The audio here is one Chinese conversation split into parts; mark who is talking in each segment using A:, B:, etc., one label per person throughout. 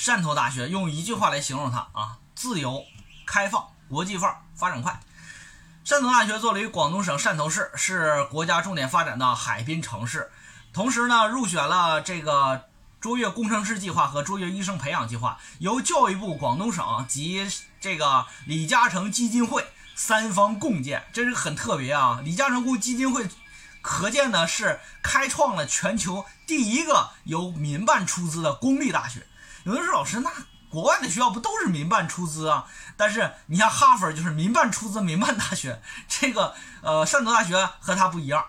A: 汕头大学用一句话来形容它啊，自由、开放、国际范儿，发展快。汕头大学作为广东省汕头市，是国家重点发展的海滨城市，同时呢，入选了这个卓越工程师计划和卓越医生培养计划，由教育部、广东省及这个李嘉诚基金会三方共建，这是很特别啊！李嘉诚公基金会可见呢是开创了全球第一个由民办出资的公立大学。有人说老师，那国外的学校不都是民办出资啊？但是你像哈佛就是民办出资民办大学，这个呃汕头大学和它不一样，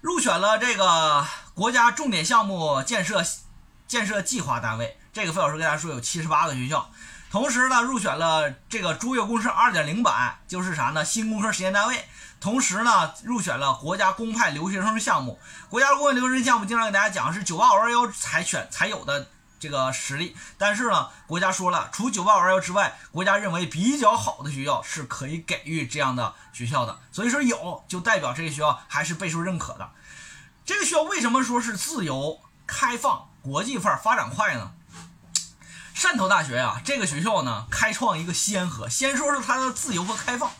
A: 入选了这个国家重点项目建设建设计划单位。这个费老师跟大家说有七十八个学校，同时呢入选了这个卓越工程二点零版，就是啥呢？新工科实验单位。同时呢入选了国家公派留学生项目。国家公派留学生项目经常给大家讲是九八五二幺才选才有的。这个实力，但是呢，国家说了，除九八五二幺之外，国家认为比较好的学校是可以给予这样的学校的。所以说有，就代表这个学校还是备受认可的。这个学校为什么说是自由、开放、国际范儿、发展快呢？汕头大学呀，这个学校呢，开创一个先河。先说说它的自由和开放。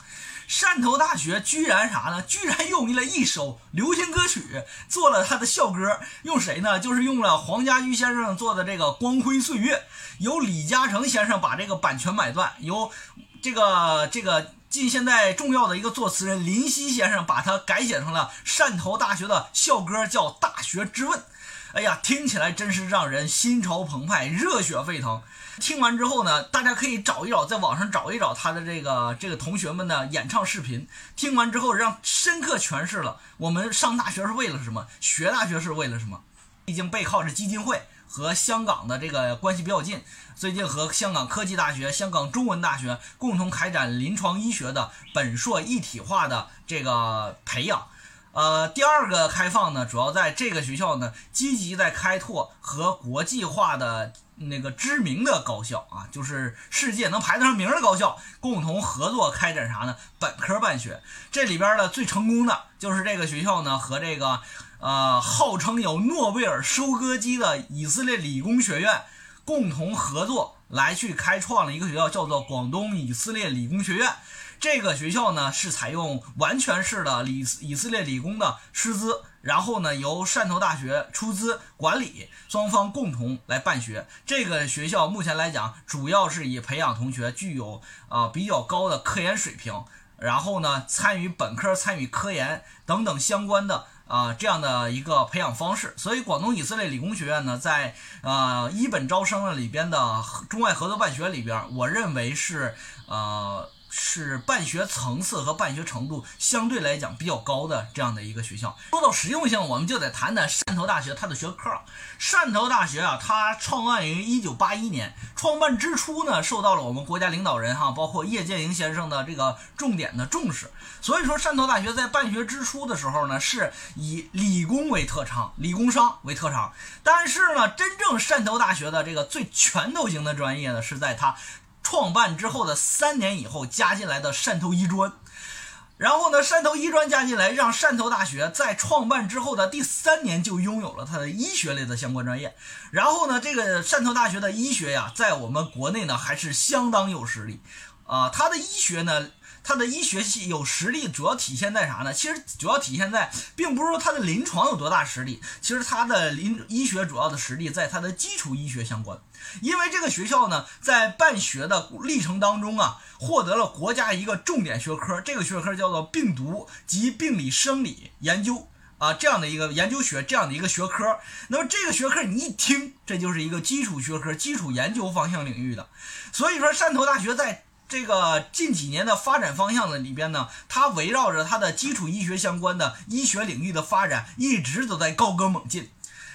A: 汕头大学居然啥呢？居然用了一首流行歌曲做了他的校歌，用谁呢？就是用了黄家驹先生做的这个《光辉岁月》，由李嘉诚先生把这个版权买断，由这个这个近现代重要的一个作词人林夕先生把它改写成了汕头大学的校歌，叫《大学之问》。哎呀，听起来真是让人心潮澎湃、热血沸腾。听完之后呢，大家可以找一找，在网上找一找他的这个这个同学们的演唱视频。听完之后，让深刻诠释了我们上大学是为了什么，学大学是为了什么。毕竟背靠着基金会和香港的这个关系比较近，最近和香港科技大学、香港中文大学共同开展临床医学的本硕一体化的这个培养。呃，第二个开放呢，主要在这个学校呢，积极在开拓和国际化的那个知名的高校啊，就是世界能排得上名的高校，共同合作开展啥呢？本科办学。这里边呢最成功的就是这个学校呢，和这个呃号称有诺贝尔收割机的以色列理工学院共同合作，来去开创了一个学校，叫做广东以色列理工学院。这个学校呢是采用完全式的以以色列理工的师资，然后呢由汕头大学出资管理，双方共同来办学。这个学校目前来讲，主要是以培养同学具有啊比较高的科研水平，然后呢参与本科、参与科研等等相关的啊这样的一个培养方式。所以广东以色列理工学院呢，在呃一本招生的里边的中外合作办学里边，我认为是呃。是办学层次和办学程度相对来讲比较高的这样的一个学校。说到实用性，我们就得谈谈汕头大学它的学科。汕头大学啊，它创办于一九八一年，创办之初呢，受到了我们国家领导人哈，包括叶剑英先生的这个重点的重视。所以说，汕头大学在办学之初的时候呢，是以理工为特长，理工商为特长。但是呢，真正汕头大学的这个最拳头型的专业呢，是在它。创办之后的三年以后加进来的汕头医专，然后呢，汕头医专加进来，让汕头大学在创办之后的第三年就拥有了它的医学类的相关专业。然后呢，这个汕头大学的医学呀，在我们国内呢还是相当有实力啊。它的医学呢。它的医学系有实力，主要体现在啥呢？其实主要体现在，并不是说它的临床有多大实力，其实它的临医学主要的实力在它的基础医学相关。因为这个学校呢，在办学的历程当中啊，获得了国家一个重点学科，这个学科叫做病毒及病理生理研究啊，这样的一个研究学，这样的一个学科。那么这个学科你一听，这就是一个基础学科、基础研究方向领域的。所以说，汕头大学在。这个近几年的发展方向的里边呢，它围绕着它的基础医学相关的医学领域的发展，一直都在高歌猛进。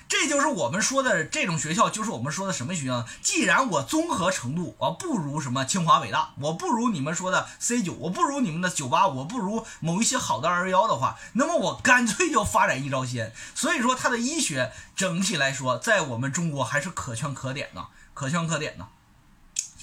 A: 这就是我们说的这种学校，就是我们说的什么学校？既然我综合程度我不如什么清华北大，我不如你们说的 C 九，我不如你们的九八，我不如某一些好的二幺幺的话，那么我干脆就发展一招鲜。所以说，它的医学整体来说，在我们中国还是可圈可点的，可圈可点的。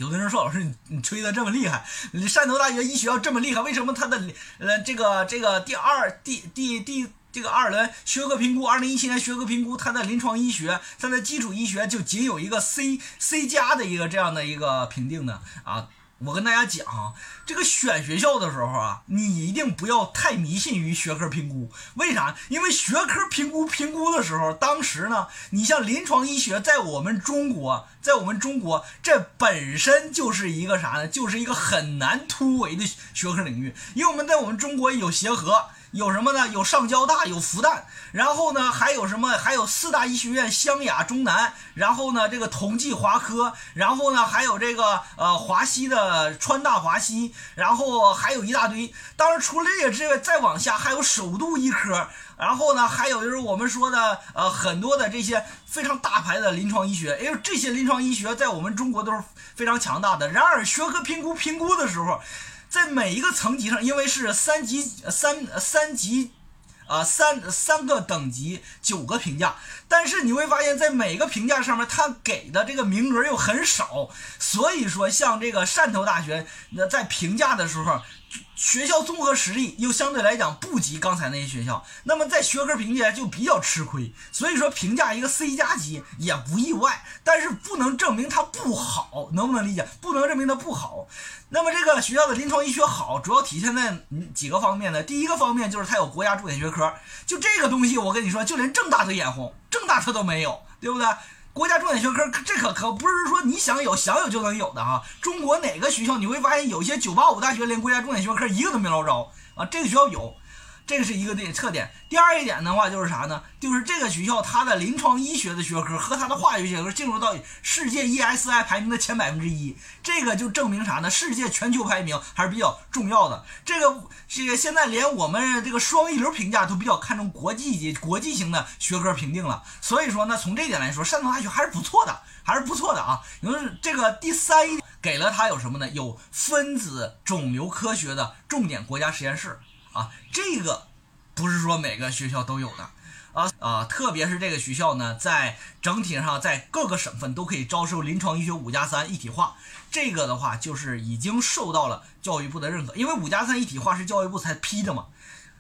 A: 有的人说：“老师，你你吹的这么厉害，汕头大学医学要这么厉害，为什么它的呃这个这个第二第第第这个二轮学科评估，二零一七年学科评估，它的临床医学，它的基础医学就仅有一个 C C 加的一个这样的一个评定呢啊。我跟大家讲啊，这个选学校的时候啊，你一定不要太迷信于学科评估。为啥？因为学科评估评估的时候，当时呢，你像临床医学，在我们中国，在我们中国，这本身就是一个啥呢？就是一个很难突围的学科领域，因为我们在我们中国有协和。有什么呢？有上交大，有复旦，然后呢，还有什么？还有四大医学院，湘雅、中南，然后呢，这个同济、华科，然后呢，还有这个呃华西的川大、华西，然后还有一大堆。当然，除了这个之外，再往下还有首都医科，然后呢，还有就是我们说的呃很多的这些非常大牌的临床医学。因为，这些临床医学在我们中国都是非常强大的。然而，学科评估评估的时候。在每一个层级上，因为是三级三三级，啊三三个等级九个评价，但是你会发现在每个评价上面，他给的这个名额又很少，所以说像这个汕头大学，那在评价的时候。学校综合实力又相对来讲不及刚才那些学校，那么在学科评价就比较吃亏。所以说评价一个 C 加级也不意外，但是不能证明它不好，能不能理解？不能证明它不好。那么这个学校的临床医学好，主要体现在几个方面呢？第一个方面就是它有国家重点学科，就这个东西，我跟你说，就连正大都眼红，正大它都没有，对不对？国家重点学科，这可可不是说你想有想有就能有的哈。中国哪个学校你会发现有些985大学连国家重点学科一个都没捞着啊？这个学校有。这个是一个点特点。第二一点的话就是啥呢？就是这个学校它的临床医学的学科和它的化学学科进入到世界 ESI 排名的前百分之一，这个就证明啥呢？世界全球排名还是比较重要的。这个这个现在连我们这个双一流评价都比较看重国际级、国际型的学科评定了。所以说呢，从这一点来说，山东大学还是不错的，还是不错的啊。因为这个第三一点给了它有什么呢？有分子肿瘤科学的重点国家实验室。啊，这个不是说每个学校都有的啊啊，特别是这个学校呢，在整体上在各个省份都可以招收临床医学五加三一体化，这个的话就是已经受到了教育部的认可，因为五加三一体化是教育部才批的嘛。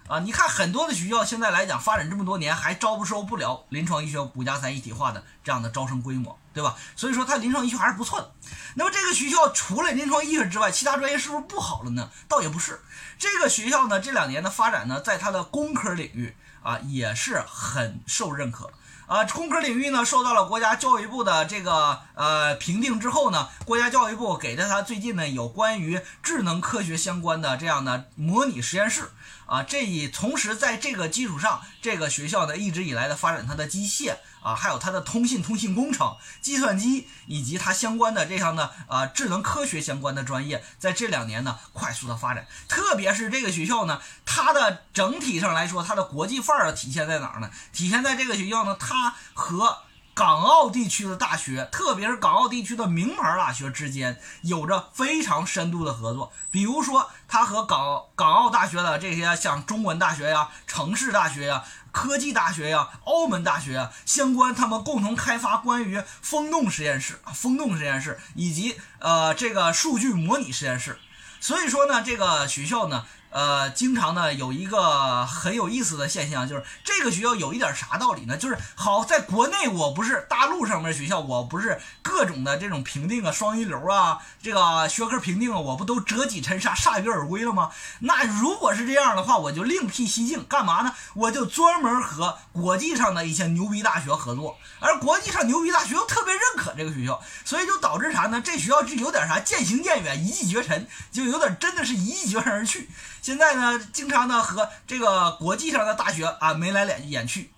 A: 啊，你看很多的学校现在来讲发展这么多年，还招不收不了临床医学五加三一体化的这样的招生规模，对吧？所以说它临床医学还是不错的。那么这个学校除了临床医学之外，其他专业是不是不好了呢？倒也不是。这个学校呢，这两年的发展呢，在它的工科领域啊，也是很受认可。啊，工科领域呢，受到了国家教育部的这个呃评定之后呢，国家教育部给了他最近呢有关于智能科学相关的这样的模拟实验室啊，这一同时在这个基础上，这个学校呢一直以来的发展它的机械。啊，还有它的通信、通信工程、计算机以及它相关的这样的啊智能科学相关的专业，在这两年呢快速的发展。特别是这个学校呢，它的整体上来说，它的国际范儿体现在哪儿呢？体现在这个学校呢，它和港澳地区的大学，特别是港澳地区的名牌大学之间，有着非常深度的合作。比如说，它和港港澳大学的这些像中文大学呀、城市大学呀。科技大学呀，澳门大学呀，相关他们共同开发关于风洞实验室、风洞实验室以及呃这个数据模拟实验室。所以说呢，这个学校呢。呃，经常呢有一个很有意思的现象，就是这个学校有一点啥道理呢？就是好在国内，我不是大陆上面学校，我不是各种的这种评定啊，双一流啊，这个学科评定啊，我不都折戟沉沙，铩羽而归了吗？那如果是这样的话，我就另辟蹊径，干嘛呢？我就专门和国际上的一些牛逼大学合作，而国际上牛逼大学又特别认可这个学校，所以就导致啥呢？这学校就有点啥渐行渐远，一骑绝尘，就有点真的是一骑绝尘而去。现在呢，经常呢和这个国际上的大学啊眉来眼眼去。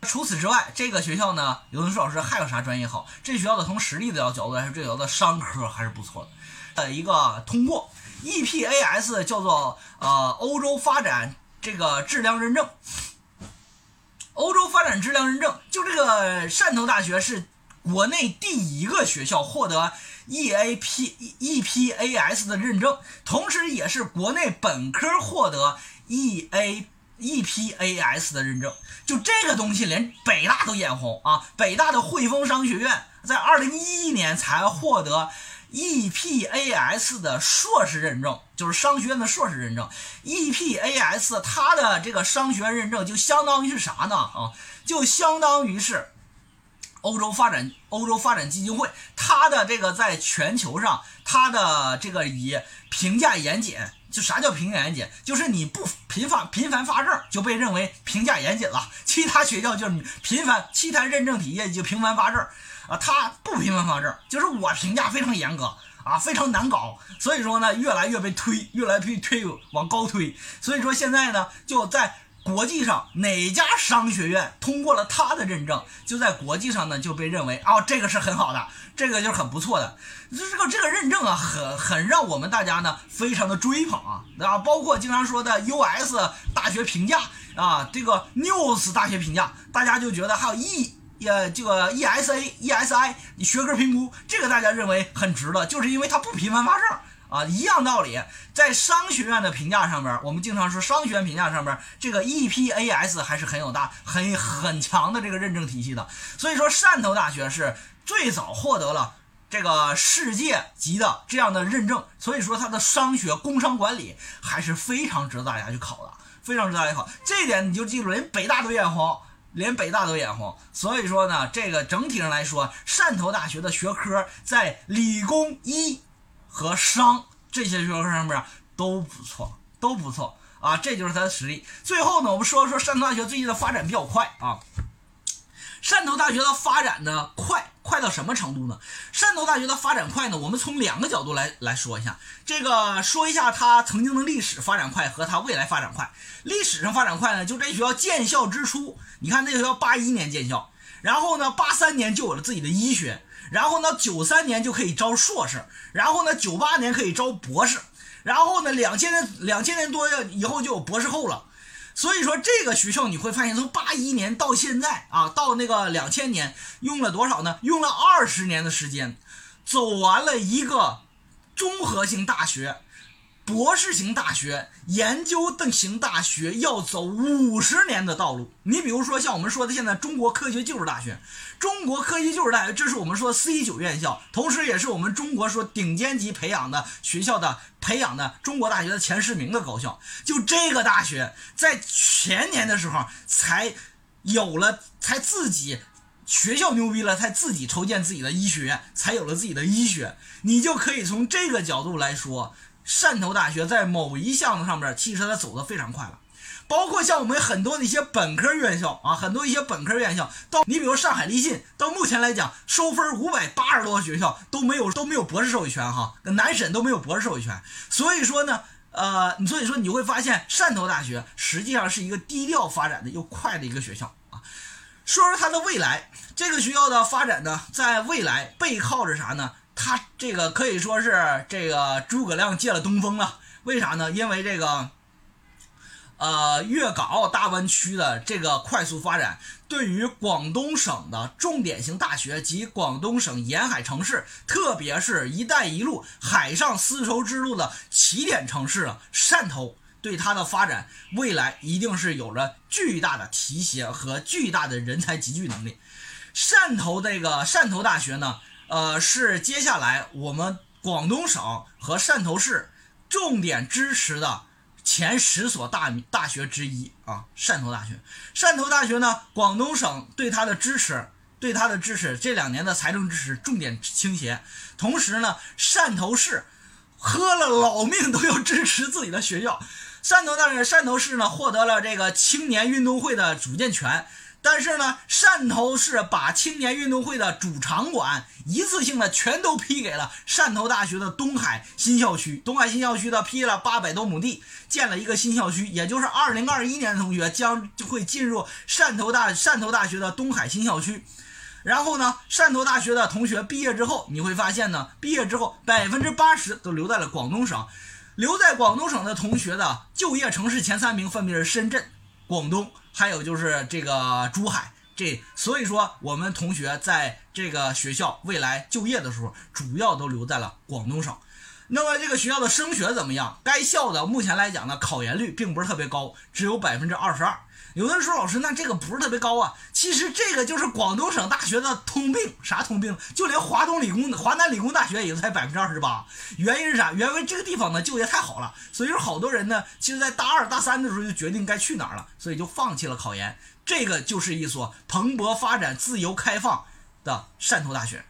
A: 除此之外，这个学校呢，刘文书老师还有啥专业好？这学校的从实力的角度来说，这学校的商科还是不错的。呃，一个通过 EPAS 叫做呃欧洲发展这个质量认证。欧洲发展质量认证，就这个汕头大学是国内第一个学校获得。E A P E P A S 的认证，同时也是国内本科获得 E A E P A S 的认证。就这个东西，连北大都眼红啊！北大的汇丰商学院在二零一一年才获得 EPAS 的硕士认证，就是商学院的硕士认证。EPAS 它的这个商学院认证就相当于是啥呢？啊，就相当于是欧洲发展欧洲发展基金会，它的这个在全球上，它的这个以评价严谨。就啥叫评价严谨？就是你不频繁频繁发证就被认为评价严谨了。其他学校就是频繁，其他认证体系就频繁发证。啊，他不频繁发证，就是我评价非常严格啊，非常难搞，所以说呢，越来越被推，越来越推往高推。所以说现在呢，就在国际上哪家商学院通过了他的认证，就在国际上呢就被认为啊，这个是很好的，这个就是很不错的。这个这个认证啊，很很让我们大家呢非常的追捧啊，啊，包括经常说的 US 大学评价啊，这个 News 大学评价，大家就觉得还有 E。也这个 ESA、ESI 学科评估，这个大家认为很值的，就是因为它不频繁发证啊，一样道理。在商学院的评价上面，我们经常说商学院评价上面，这个 EPAS 还是很有大、很很强的这个认证体系的。所以说，汕头大学是最早获得了这个世界级的这样的认证，所以说它的商学、工商管理还是非常值得大家去考的，非常值得大家考。这一点你就记住，连北大都眼红。连北大都眼红，所以说呢，这个整体上来说，汕头大学的学科在理工、医和商这些学科上面都不错，都不错啊，这就是它的实力。最后呢，我们说说汕头大学最近的发展比较快啊。汕头大学的发展呢快，快到什么程度呢？汕头大学的发展快呢？我们从两个角度来来说一下。这个说一下它曾经的历史发展快和它未来发展快。历史上发展快呢，就这学校建校之初，你看这个学校八一年建校，然后呢八三年就有了自己的医学，然后呢九三年就可以招硕士，然后呢九八年可以招博士，然后呢两千年两千年多以后就有博士后了。所以说这个学校你会发现，从八一年到现在啊，到那个两千年，用了多少呢？用了二十年的时间，走完了一个综合性大学。博士型大学、研究的型大学要走五十年的道路。你比如说，像我们说的现在中国科学技术大学，中国科学技术大学，这是我们说 C 九院校，同时也是我们中国说顶尖级培养的学校的培养的中国大学的前十名的高校。就这个大学，在前年的时候才有了，才自己学校牛逼了，才自己筹建自己的医学院，才有了自己的医学。你就可以从这个角度来说。汕头大学在某一项目上面，其实它走的非常快了，包括像我们很多的一些本科院校啊，很多一些本科院校，到你比如上海立信，到目前来讲收分五百八十多个学校都没有都没有博士授予权哈，南审都没有博士授予权，所以说呢，呃，所以说你会发现汕头大学实际上是一个低调发展的又快的一个学校啊。说说它的未来，这个学校的发展呢，在未来背靠着啥呢？他这个可以说是这个诸葛亮借了东风了，为啥呢？因为这个，呃，粤港澳大湾区的这个快速发展，对于广东省的重点型大学及广东省沿海城市，特别是一带一路海上丝绸之路的起点城市啊，汕头，对它的发展未来一定是有着巨大的提携和巨大的人才集聚能力。汕头这个汕头大学呢？呃，是接下来我们广东省和汕头市重点支持的前十所大大学之一啊，汕头大学。汕头大学呢，广东省对它的支持，对它的支持，这两年的财政支持重点倾斜。同时呢，汕头市喝了老命都要支持自己的学校。汕头大学，汕头市呢获得了这个青年运动会的组建权。但是呢，汕头市把青年运动会的主场馆一次性的全都批给了汕头大学的东海新校区。东海新校区的批了八百多亩地，建了一个新校区，也就是二零二一年的同学将会进入汕头大汕头大学的东海新校区。然后呢，汕头大学的同学毕业之后，你会发现呢，毕业之后百分之八十都留在了广东省。留在广东省的同学的就业城市前三名分别是深圳、广东。还有就是这个珠海，这所以说我们同学在这个学校未来就业的时候，主要都留在了广东省。那么这个学校的升学怎么样？该校的目前来讲呢，考研率并不是特别高，只有百分之二十二。有的人说老师，那这个不是特别高啊。其实这个就是广东省大学的通病，啥通病？就连华东理工、华南理工大学也才百分之二十八。原因是啥？原为这个地方呢就业太好了，所以说好多人呢，其实在大二、大三的时候就决定该去哪儿了，所以就放弃了考研。这个就是一所蓬勃发展、自由开放的汕头大学。